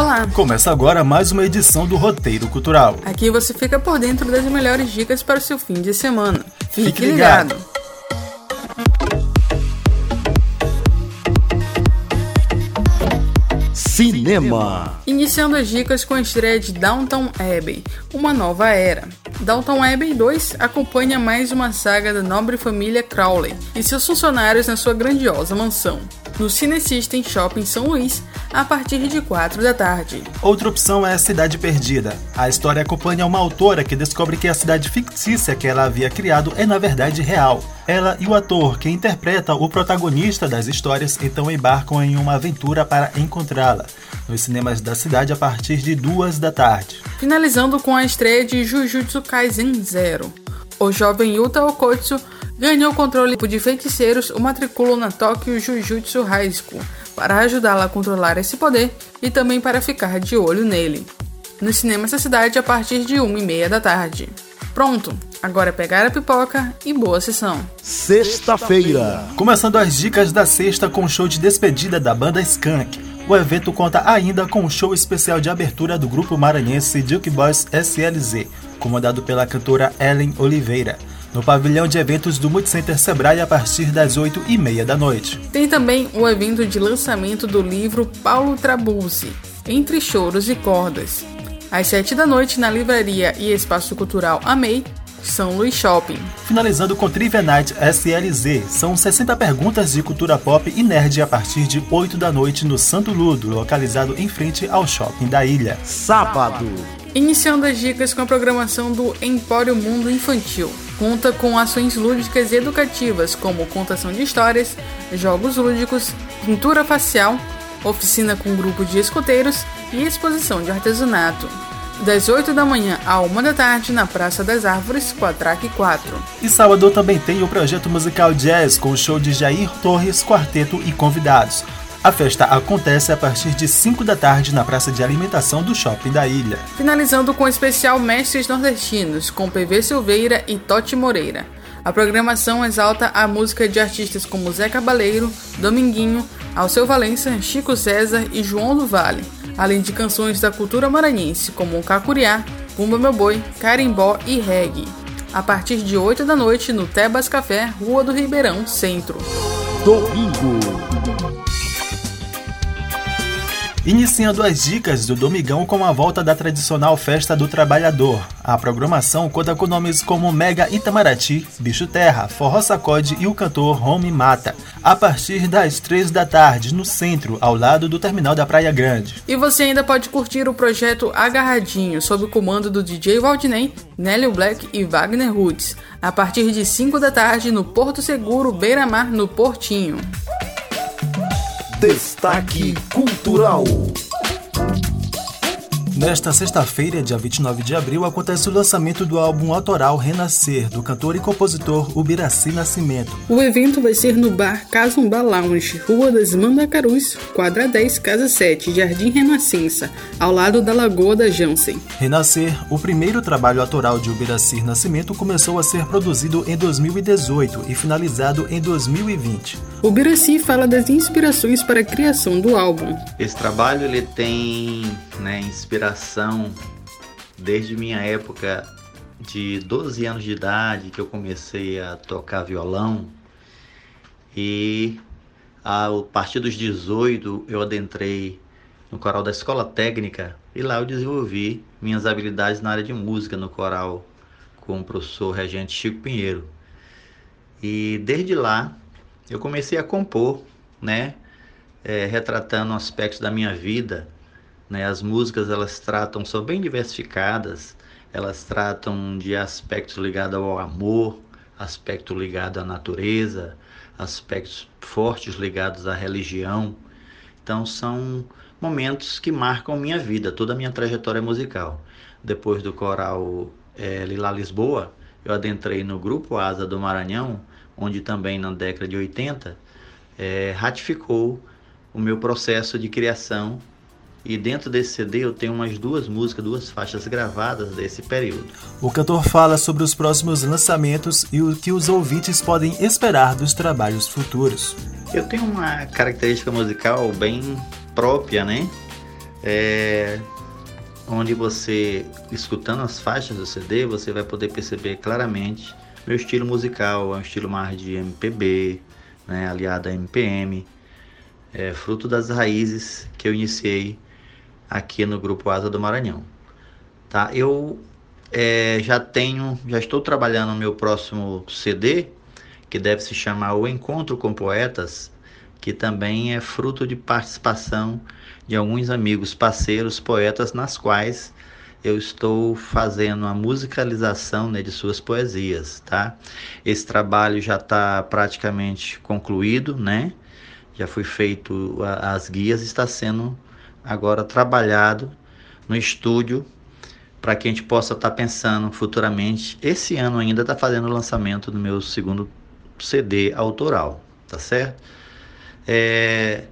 Olá! Começa agora mais uma edição do Roteiro Cultural. Aqui você fica por dentro das melhores dicas para o seu fim de semana. Fique, Fique ligado. ligado. Cinema. Iniciando as dicas com a estreia de Downtown Abbey, uma nova era. Downton Abbey 2 acompanha mais uma saga da nobre família Crowley e seus funcionários na sua grandiosa mansão, no Cine System Shopping São Luís, a partir de 4 da tarde. Outra opção é a Cidade Perdida. A história acompanha uma autora que descobre que a cidade fictícia que ela havia criado é na verdade real. Ela e o ator que interpreta o protagonista das histórias então embarcam em uma aventura para encontrá-la nos cinemas da cidade a partir de duas da tarde. Finalizando com a estreia de Jujutsu Kaisen Zero. O jovem Yuta Okotsu ganhou o controle de feiticeiros o matriculou na Tokyo Jujutsu High School para ajudá-la a controlar esse poder e também para ficar de olho nele. Nos cinemas da cidade a partir de 1 e meia da tarde. Pronto, agora é pegar a pipoca e boa sessão. Sexta-feira. Começando as dicas da sexta com o show de despedida da banda Skunk. O evento conta ainda com um show especial de abertura do grupo maranhense Duke Boys SLZ, comandado pela cantora Ellen Oliveira, no pavilhão de eventos do Multicenter Sebrae a partir das 8 e meia da noite. Tem também o evento de lançamento do livro Paulo Trabuzzi, Entre Choros e Cordas, às 7 da noite na livraria e espaço cultural Amei, são Luís Shopping. Finalizando com Trivia Night SLZ, são 60 perguntas de cultura pop e nerd a partir de 8 da noite no Santo Ludo, localizado em frente ao shopping da ilha. Sábado. Iniciando as dicas com a programação do Empório Mundo Infantil. Conta com ações lúdicas e educativas, como contação de histórias, jogos lúdicos, pintura facial, oficina com grupo de escoteiros e exposição de artesanato das 8 da manhã à 1 da tarde na Praça das Árvores, Track 4. E sábado também tem o projeto musical Jazz com o show de Jair Torres, quarteto e convidados. A festa acontece a partir de 5 da tarde na praça de alimentação do shopping da ilha. Finalizando com o especial Mestres Nordestinos, com PV Silveira e Totti Moreira. A programação exalta a música de artistas como Zé Cabaleiro, Dominguinho, Alceu Valença, Chico César e João do Vale além de canções da cultura maranhense, como Cacuriá, Pumba Meu Boi, Carimbó e Reggae. A partir de 8 da noite no Tebas Café, Rua do Ribeirão, Centro. Domingo. Iniciando as dicas do Domingão com a volta da tradicional Festa do Trabalhador. A programação conta com nomes como Mega Itamaraty, Bicho Terra, Forró Sacode e o cantor Home Mata, a partir das 3 da tarde, no centro, ao lado do terminal da Praia Grande. E você ainda pode curtir o projeto Agarradinho, sob o comando do DJ Valdinei, Nélio Black e Wagner Roots, a partir de 5 da tarde no Porto Seguro Beira Mar, no Portinho. Destaque Cultural. Nesta sexta-feira, dia 29 de abril, acontece o lançamento do álbum autoral Renascer, do cantor e compositor Ubiraci Nascimento. O evento vai ser no bar Casumba Lounge, Rua das Mandacarus, quadra 10, casa 7, Jardim Renascença, ao lado da Lagoa da Jansen. Renascer, o primeiro trabalho autoral de Ubiraci Nascimento, começou a ser produzido em 2018 e finalizado em 2020. Ubiraci fala das inspirações para a criação do álbum. Esse trabalho ele tem né, inspiração desde minha época de 12 anos de idade que eu comecei a tocar violão e a partir dos 18 eu adentrei no coral da escola técnica e lá eu desenvolvi minhas habilidades na área de música no coral com o professor regente Chico Pinheiro. E desde lá eu comecei a compor, né, é, retratando aspectos da minha vida né? As músicas elas tratam, são bem diversificadas, elas tratam de aspectos ligados ao amor, aspecto ligado à natureza, aspectos fortes ligados à religião. Então são momentos que marcam minha vida, toda a minha trajetória musical. Depois do coral é, Lila Lisboa, eu adentrei no grupo Asa do Maranhão, onde também na década de 80 é, ratificou o meu processo de criação e dentro desse CD eu tenho umas duas músicas, duas faixas gravadas desse período. O cantor fala sobre os próximos lançamentos e o que os ouvintes podem esperar dos trabalhos futuros. Eu tenho uma característica musical bem própria, né? é, onde você, escutando as faixas do CD, você vai poder perceber claramente meu estilo musical, é um estilo mais de MPB, né, aliado a MPM, é, fruto das raízes que eu iniciei aqui no Grupo Asa do Maranhão. Tá? Eu é, já tenho, já estou trabalhando no meu próximo CD, que deve se chamar O Encontro com Poetas, que também é fruto de participação de alguns amigos, parceiros, poetas, nas quais eu estou fazendo a musicalização né, de suas poesias, tá? Esse trabalho já está praticamente concluído, né? Já foi feito as guias, está sendo agora trabalhado no estúdio para que a gente possa estar tá pensando futuramente. Esse ano ainda está fazendo o lançamento do meu segundo CD autoral, tá certo? É,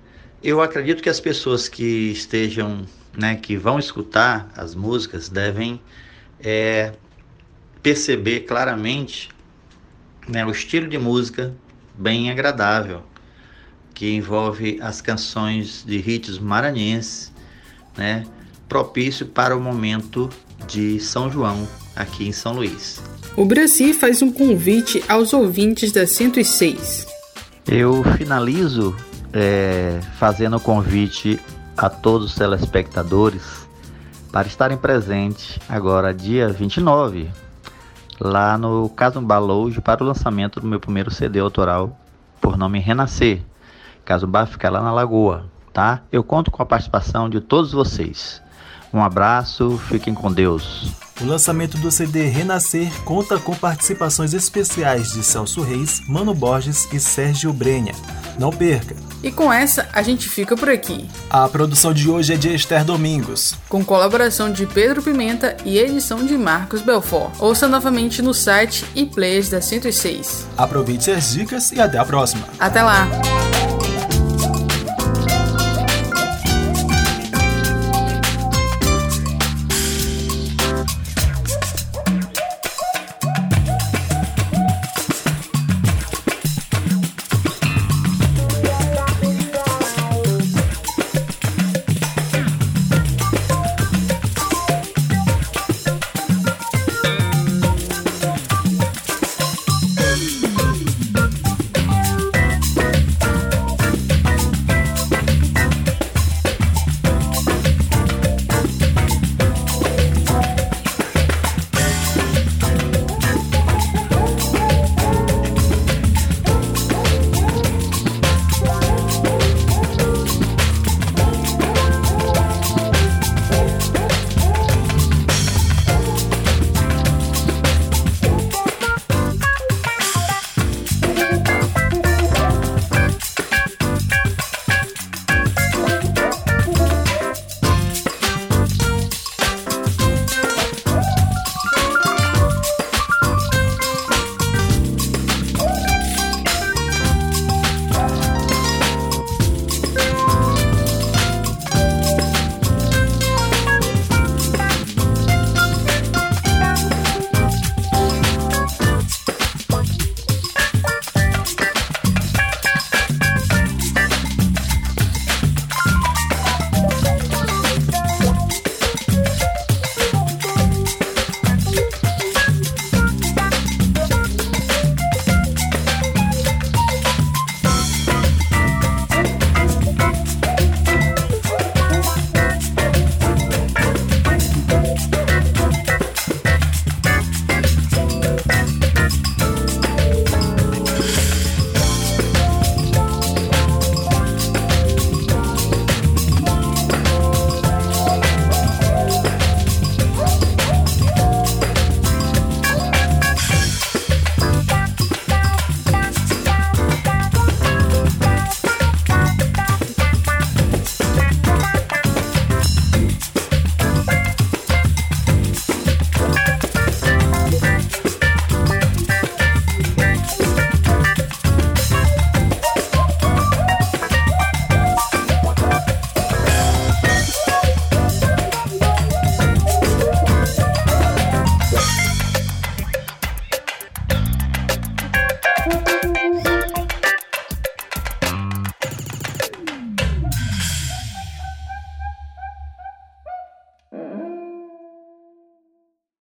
eu acredito que as pessoas que estejam, né, que vão escutar as músicas devem é, perceber claramente né, o estilo de música bem agradável que envolve as canções de ritmos maranhenses, né, propício para o momento de São João aqui em São Luís. O Brasil faz um convite aos ouvintes da 106. Eu finalizo é, fazendo o convite a todos os telespectadores para estarem presentes agora, dia 29, lá no Casumba Lounge para o lançamento do meu primeiro CD autoral por nome Renascer. Caso o bar fica lá na Lagoa, tá? Eu conto com a participação de todos vocês. Um abraço, fiquem com Deus. O lançamento do CD Renascer conta com participações especiais de Celso Reis, Mano Borges e Sérgio Brenha. Não perca! E com essa, a gente fica por aqui. A produção de hoje é de Esther Domingos. Com colaboração de Pedro Pimenta e edição de Marcos Belfort. Ouça novamente no site e players da 106. Aproveite as dicas e até a próxima. Até lá!